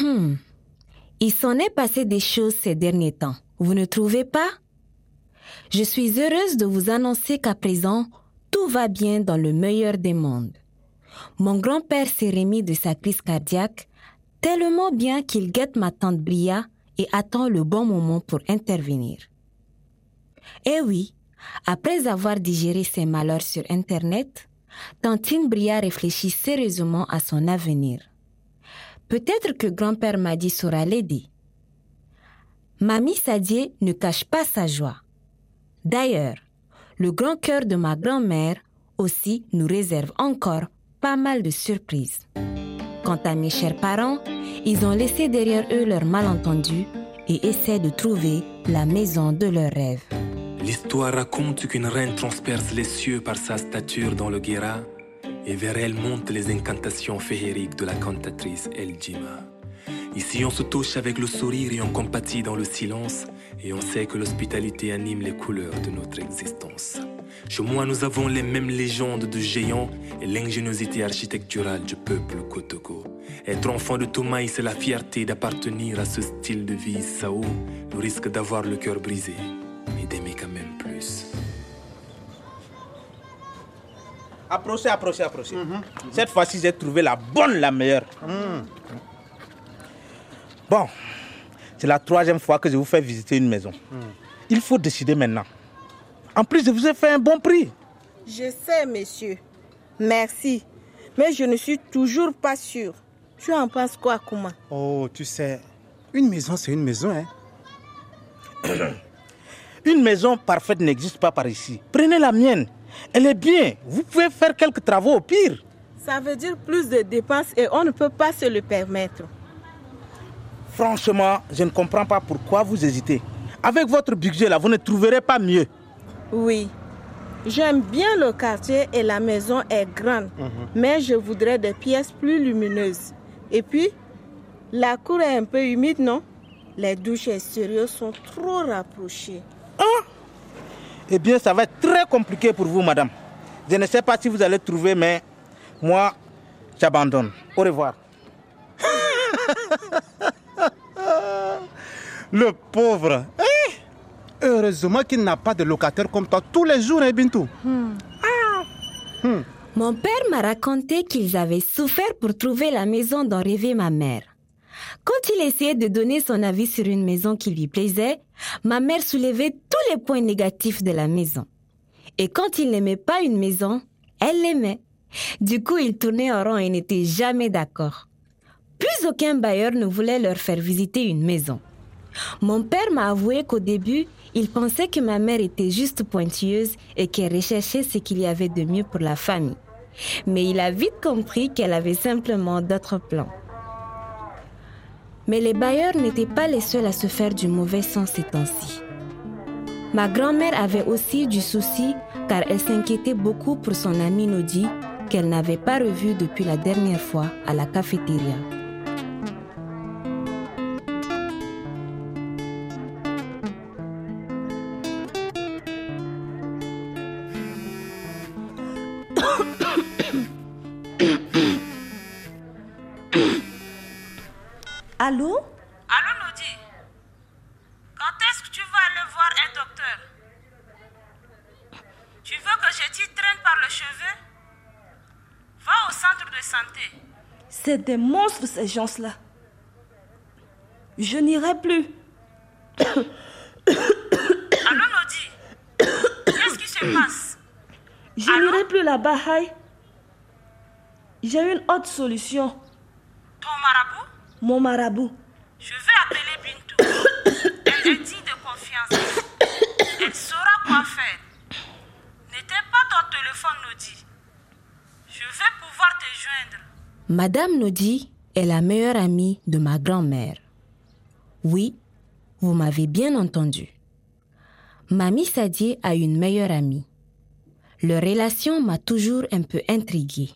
Hmm. Il s'en est passé des choses ces derniers temps, vous ne trouvez pas? Je suis heureuse de vous annoncer qu'à présent, tout va bien dans le meilleur des mondes. Mon grand-père s'est remis de sa crise cardiaque tellement bien qu'il guette ma tante Bria et attend le bon moment pour intervenir. Eh oui, après avoir digéré ses malheurs sur Internet, Tantine Bria réfléchit sérieusement à son avenir. Peut-être que grand-père Madi saura l'aider. Mamie Sadie ne cache pas sa joie. D'ailleurs, le grand cœur de ma grand-mère aussi nous réserve encore pas mal de surprises. Quant à mes chers parents, ils ont laissé derrière eux leurs malentendus et essaient de trouver la maison de leurs rêves. L'histoire raconte qu'une reine transperce les cieux par sa stature dans le Guéra et vers elle montent les incantations féeriques de la cantatrice El Jima. Ici, on se touche avec le sourire et on compatit dans le silence, et on sait que l'hospitalité anime les couleurs de notre existence. Chez moi, nous avons les mêmes légendes de géants et l'ingéniosité architecturale du peuple Kotoko. Être enfant de Toumaï, c'est la fierté d'appartenir à ce style de vie Sao, le risque d'avoir le cœur brisé, mais d'aimer quand même plus. Approchez, approchez, approchez. Cette fois-ci, j'ai trouvé la bonne, la meilleure. Bon, c'est la troisième fois que je vous fais visiter une maison. Il faut décider maintenant. En plus, je vous ai fait un bon prix. Je sais, monsieur. Merci. Mais je ne suis toujours pas sûre. Tu en penses quoi, Kuma Oh, tu sais, une maison, c'est une maison, hein. Une maison parfaite n'existe pas par ici. Prenez la mienne. Elle est bien. Vous pouvez faire quelques travaux au pire. Ça veut dire plus de dépenses et on ne peut pas se le permettre. Franchement, je ne comprends pas pourquoi vous hésitez. Avec votre budget là, vous ne trouverez pas mieux. Oui. J'aime bien le quartier et la maison est grande, mais je voudrais des pièces plus lumineuses. Et puis, la cour est un peu humide, non? Les douches extérieures sont trop rapprochées. Eh bien, ça va être très compliqué pour vous, madame. Je ne sais pas si vous allez trouver, mais moi, j'abandonne. Au revoir. Le pauvre. Eh Heureusement qu'il n'a pas de locataire comme toi tous les jours, hein, Bintou. Mon père m'a raconté qu'ils avaient souffert pour trouver la maison dont rêvait ma mère. Quand il essayait de donner son avis sur une maison qui lui plaisait, ma mère soulevait les points négatifs de la maison. Et quand il n'aimait pas une maison, elle l'aimait. Du coup, ils tournaient en rond et n'étaient jamais d'accord. Plus aucun bailleur ne voulait leur faire visiter une maison. Mon père m'a avoué qu'au début, il pensait que ma mère était juste pointilleuse et qu'elle recherchait ce qu'il y avait de mieux pour la famille. Mais il a vite compris qu'elle avait simplement d'autres plans. Mais les bailleurs n'étaient pas les seuls à se faire du mauvais sens ces temps-ci. Ma grand-mère avait aussi du souci car elle s'inquiétait beaucoup pour son amie Nodi qu'elle n'avait pas revue depuis la dernière fois à la cafétéria. Allô Allô, Nodi Quand est-ce que tu vas aller voir un docteur Tu veux que je t'y traîne par le cheveu Va au centre de santé. C'est des monstres, ces gens-là. Je n'irai plus. Allô, Nodi Qu'est-ce qui se passe? Je n'irai plus là-bas, Haï. J'ai une autre solution. Ton marabout? Mon marabout. Je vais appeler Bintou. Elle est digne de confiance. Elle saura quoi faire. Téléphone, Nodi. Je vais pouvoir te joindre. Madame Nodi est la meilleure amie de ma grand-mère. Oui, vous m'avez bien entendu. Mamie Sadie a une meilleure amie. Leur relation m'a toujours un peu intriguée.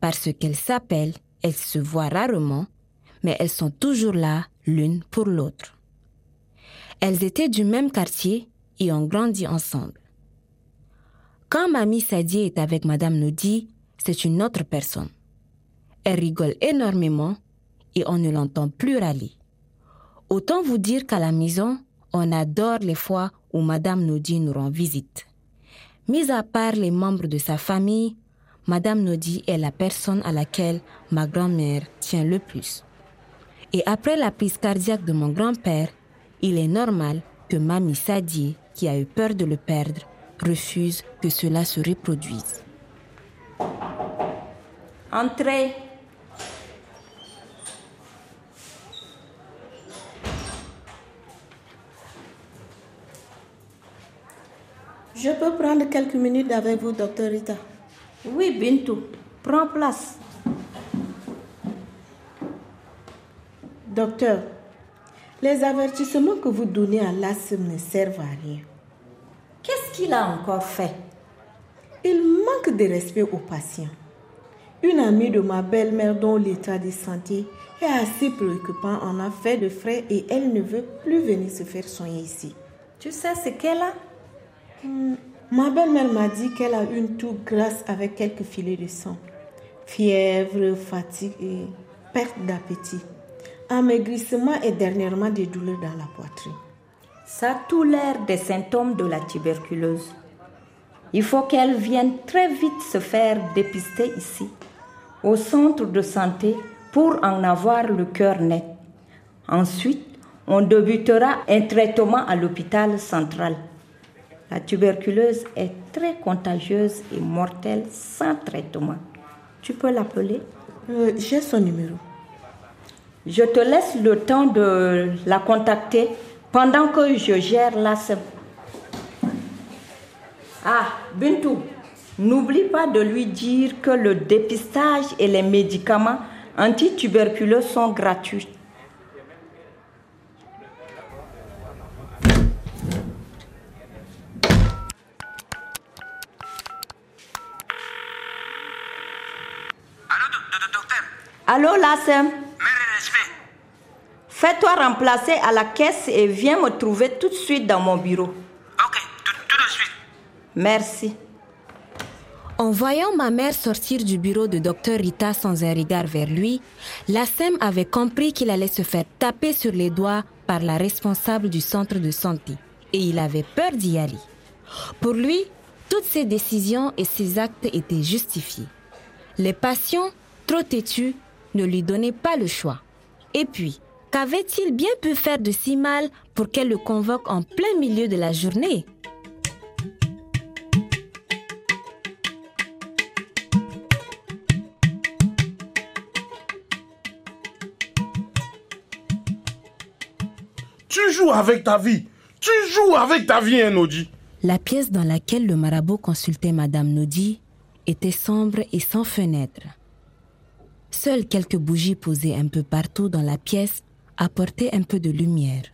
Parce qu'elles s'appellent, elles se voient rarement, mais elles sont toujours là l'une pour l'autre. Elles étaient du même quartier et ont grandi ensemble. Quand Mamie Sadie est avec Madame Nodi, c'est une autre personne. Elle rigole énormément et on ne l'entend plus râler. Autant vous dire qu'à la maison, on adore les fois où Madame Nodi nous rend visite. Mis à part les membres de sa famille, Madame Nodi est la personne à laquelle ma grand-mère tient le plus. Et après la prise cardiaque de mon grand-père, il est normal que Mamie Sadie, qui a eu peur de le perdre, refuse que cela se reproduise. Entrez. Je peux prendre quelques minutes avec vous, docteur Rita. Oui, Bintou, prends place. Docteur, les avertissements que vous donnez à l'ASM ne servent à rien. Qu'il a encore fait? Il manque de respect aux patients. Une amie de ma belle-mère dont l'état de santé est assez préoccupant en a fait de frais et elle ne veut plus venir se faire soigner ici. Tu sais ce qu'elle a? Hmm, Ma belle-mère m'a dit qu'elle a une toux grasse avec quelques filets de sang, fièvre, fatigue et perte d'appétit, amaigrissement et dernièrement des douleurs dans la poitrine. Ça a tout l'air des symptômes de la tuberculose. Il faut qu'elle vienne très vite se faire dépister ici, au centre de santé, pour en avoir le cœur net. Ensuite, on débutera un traitement à l'hôpital central. La tuberculose est très contagieuse et mortelle sans traitement. Tu peux l'appeler? Euh, J'ai son numéro. Je te laisse le temps de la contacter pendant que je gère la sem- Ah, Bintou, n'oublie pas de lui dire que le dépistage et les médicaments antituberculeux sont gratuits. Allô, do- do- docteur? Allô, Lassem? Fais-toi remplacer à la caisse et viens me trouver tout de suite dans mon bureau. Ok, tout, tout de suite. Merci. En voyant ma mère sortir du bureau de Dr Rita sans un regard vers lui, Lassem avait compris qu'il allait se faire taper sur les doigts par la responsable du centre de santé et il avait peur d'y aller. Pour lui, toutes ses décisions et ses actes étaient justifiés. Les patients, trop têtus, ne lui donnaient pas le choix. Et puis, qu'avait-il bien pu faire de si mal pour qu'elle le convoque en plein milieu de la journée? Tu joues avec ta vie. Tu joues avec ta vie, hein, Nodi. La pièce dans laquelle le marabout consultait Madame Nodi était sombre et sans fenêtre. Seules quelques bougies posées un peu partout dans la pièce apportaient un peu de lumière.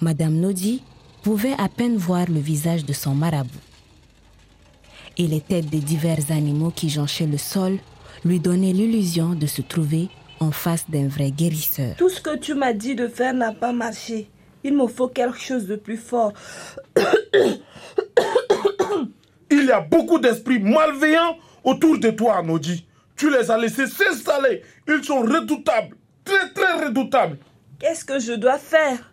Madame Nodi pouvait à peine voir le visage de son marabout. Et les têtes des divers animaux qui jonchaient le sol lui donnaient l'illusion de se trouver en face d'un vrai guérisseur. Tout ce que tu m'as dit de faire n'a pas marché. Il me faut quelque chose de plus fort. Il y a beaucoup d'esprits malveillants autour de toi, Nodi. Tu les as laissés s'installer. Ils sont redoutables. Très, très redoutables. Qu'est-ce que je dois faire?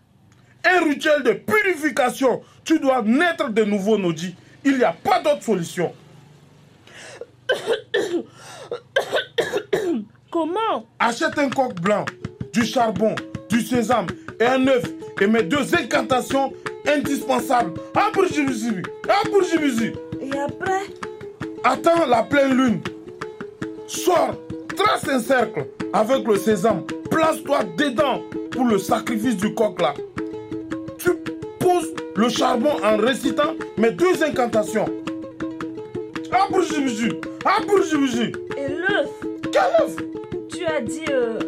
Un rituel de purification. Tu dois naître de nouveau, Nodi. Il n'y a pas d'autre solution. Comment? Achète un coq blanc, du charbon, du sésame et un œuf et mets deux incantations indispensables. Abrujibisi, abrujibisi. Et après? Attends la pleine lune. Sors, trace un cercle avec le sésame. Place-toi dedans pour le sacrifice du coq là. Tu poses le charbon en récitant mes deux incantations. Abrujibisi, abrujibisi. Et l'œuf Quel œuf? Tu as dit... euh,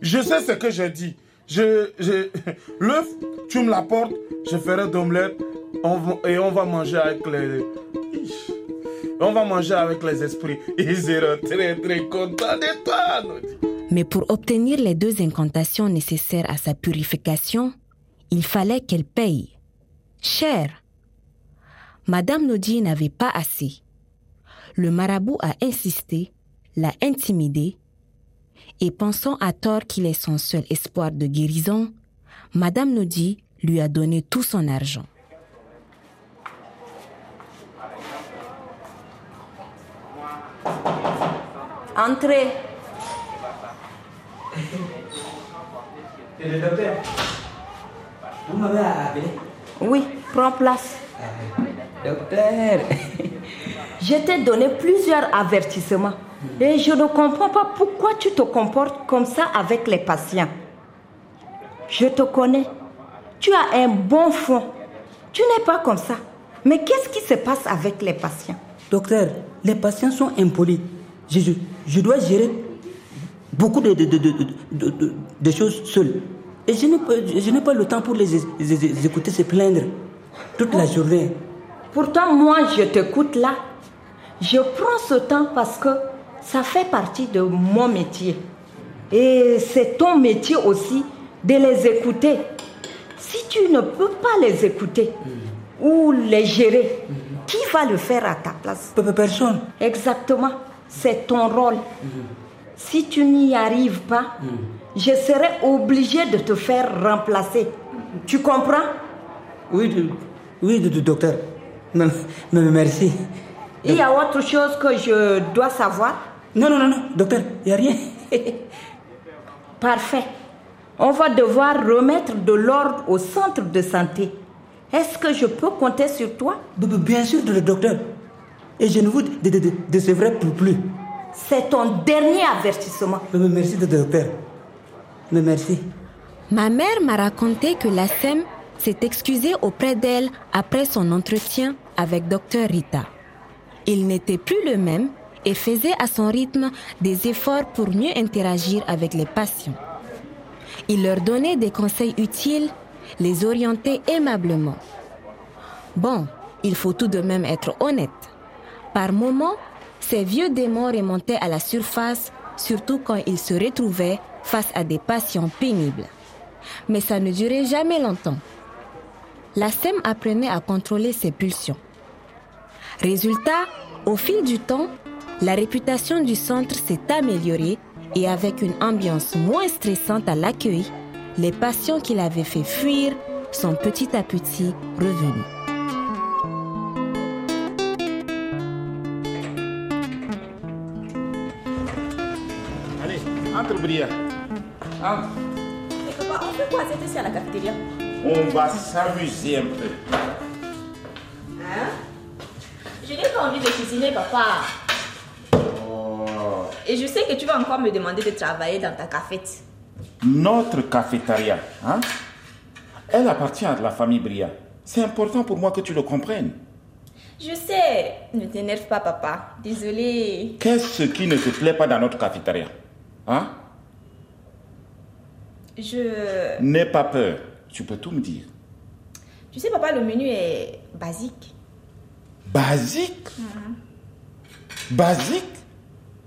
Je sais ce que j'ai dit. Je, je, l'œuf, tu me l'apportes, je ferai d'omelette et on va manger avec les. On va manger avec les esprits. Ils seront très très contents de toi. Mais pour obtenir les deux incantations nécessaires à sa purification, il fallait qu'elle paye. Cher. Madame Nodi n'avait pas assez. Le marabout a insisté, l'a intimidée, et pensant à tort qu'il est son seul espoir de guérison, Madame Nodi lui a donné tout son argent. Entrez. C'est le docteur. Vous m'avez appelé Oui, prends place. Docteur. Je t'ai donné plusieurs avertissements et je ne comprends pas pourquoi tu te comportes comme ça avec les patients. Je te connais. Tu as un bon fond. Tu n'es pas comme ça. Mais qu'est-ce qui se passe avec les patients? Docteur, les patients sont impolis. Je, je, je dois gérer beaucoup de, de, de, de, de choses seul. Et je n'ai pas, je n'ai pas le temps pour les, les- les écouter se plaindre toute la journée. Pourtant, moi, je t'écoute là. Je prends ce temps parce que ça fait partie de mon métier. Et c'est ton métier aussi de les écouter. Si tu ne peux pas les écouter ou les gérer, qui va le faire à ta place? Personne. Exactement. C'est ton rôle. Si tu n'y arrives pas, je serai obligé de te faire remplacer. Tu comprends? Oui, oui, docteur. Mais, mais- merci. Il y a autre chose que je dois savoir? Non, non, non, non, docteur, il n'y a rien. Parfait. On va devoir remettre de l'ordre au centre de santé. Est-ce que je peux compter sur toi? Bien sûr, docteur. Et je ne vous dé- dé- dé- décevrai plus. C'est ton dernier avertissement. Mais- Merci, de- docteur. Mais merci. Ma mère m'a raconté que la SEM s'est excusée auprès d'elle après son entretien avec Dr Rita. Il n'était plus le même et faisait à son rythme des efforts pour mieux interagir avec les patients. Il leur donnait des conseils utiles, les orientait aimablement. Bon, il faut tout de même être honnête. Par moments, ces vieux démons remontaient à la surface, surtout quand il se retrouvait face à des patients pénibles. Mais ça ne durait jamais longtemps. La SEM apprenait à contrôler ses pulsions. Résultat, au fil du temps, la réputation du centre s'est améliorée et avec une ambiance moins stressante à l'accueil, les patients qui l'avaient fait fuir sont petit à petit revenus. Allez, entre Bria. Entre. Mais papa, on fait quoi cette ici à la cafétéria On va s'amuser un peu. Hein? Je n'ai pas envie de cuisiner, papa. Oh. Et je sais que tu vas encore me demander de travailler dans ta cafette. Notre cafétéria, hein, elle appartient à la famille Bria. C'est important pour moi que tu le comprennes. Je sais. Ne t'énerve pas, papa. Désolée. Qu'est-ce qui ne te plaît pas dans notre cafétéria? Hein? Je... N'aie pas peur. Tu peux tout me dire. Tu sais, papa, le menu est basique. Basique? Basique?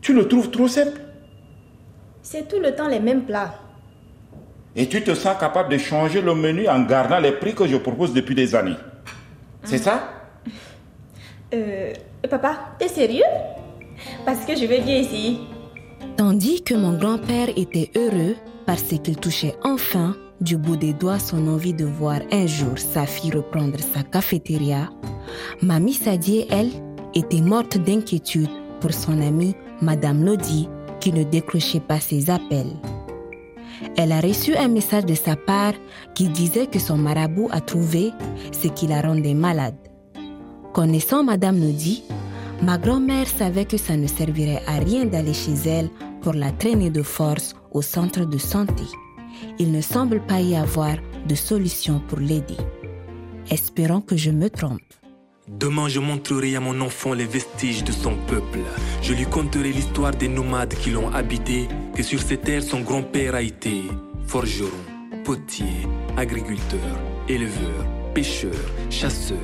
Tu le trouves trop simple? C'est tout le temps les mêmes plats. Et tu te sens capable de changer le menu en gardant les prix que je propose depuis des années. C'est ça? Euh... Papa, t'es sérieux? Parce que je vais bien essayer. Tandis que mon grand-père était heureux parce qu'il touchait enfin du bout des doigts son envie de voir un jour sa fille reprendre sa cafétéria, Mamie Sadie, elle, était morte d'inquiétude pour son amie Madame Lodi qui ne décrochait pas ses appels. Elle a reçu un message de sa part qui disait que son marabout a trouvé ce qui la rendait malade. Connaissant Madame Lodi, ma grand-mère savait que ça ne servirait à rien d'aller chez elle pour la traîner de force au centre de santé. Il ne semble pas y avoir de solution pour l'aider. Espérons que je me trompe. Demain, je montrerai à mon enfant les vestiges de son peuple. Je lui conterai l'histoire des nomades qui l'ont habité, que sur ces terres son grand-père a été forgeron, potier, agriculteur, éleveur, pêcheur, chasseur.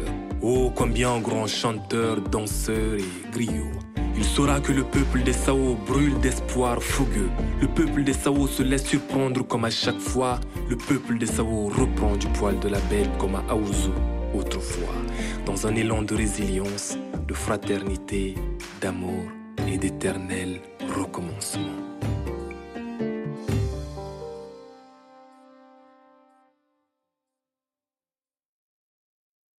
Oh, combien grand chanteur, danseur et griot. Il saura que le peuple des Sao brûle d'espoir fougueux. Le peuple des Sao se laisse surprendre comme à chaque fois. Le peuple des Sao reprend du poil de la bête comme à Aouzou autrefois. Dans un élan de résilience, de fraternité, d'amour et d'éternel recommencement.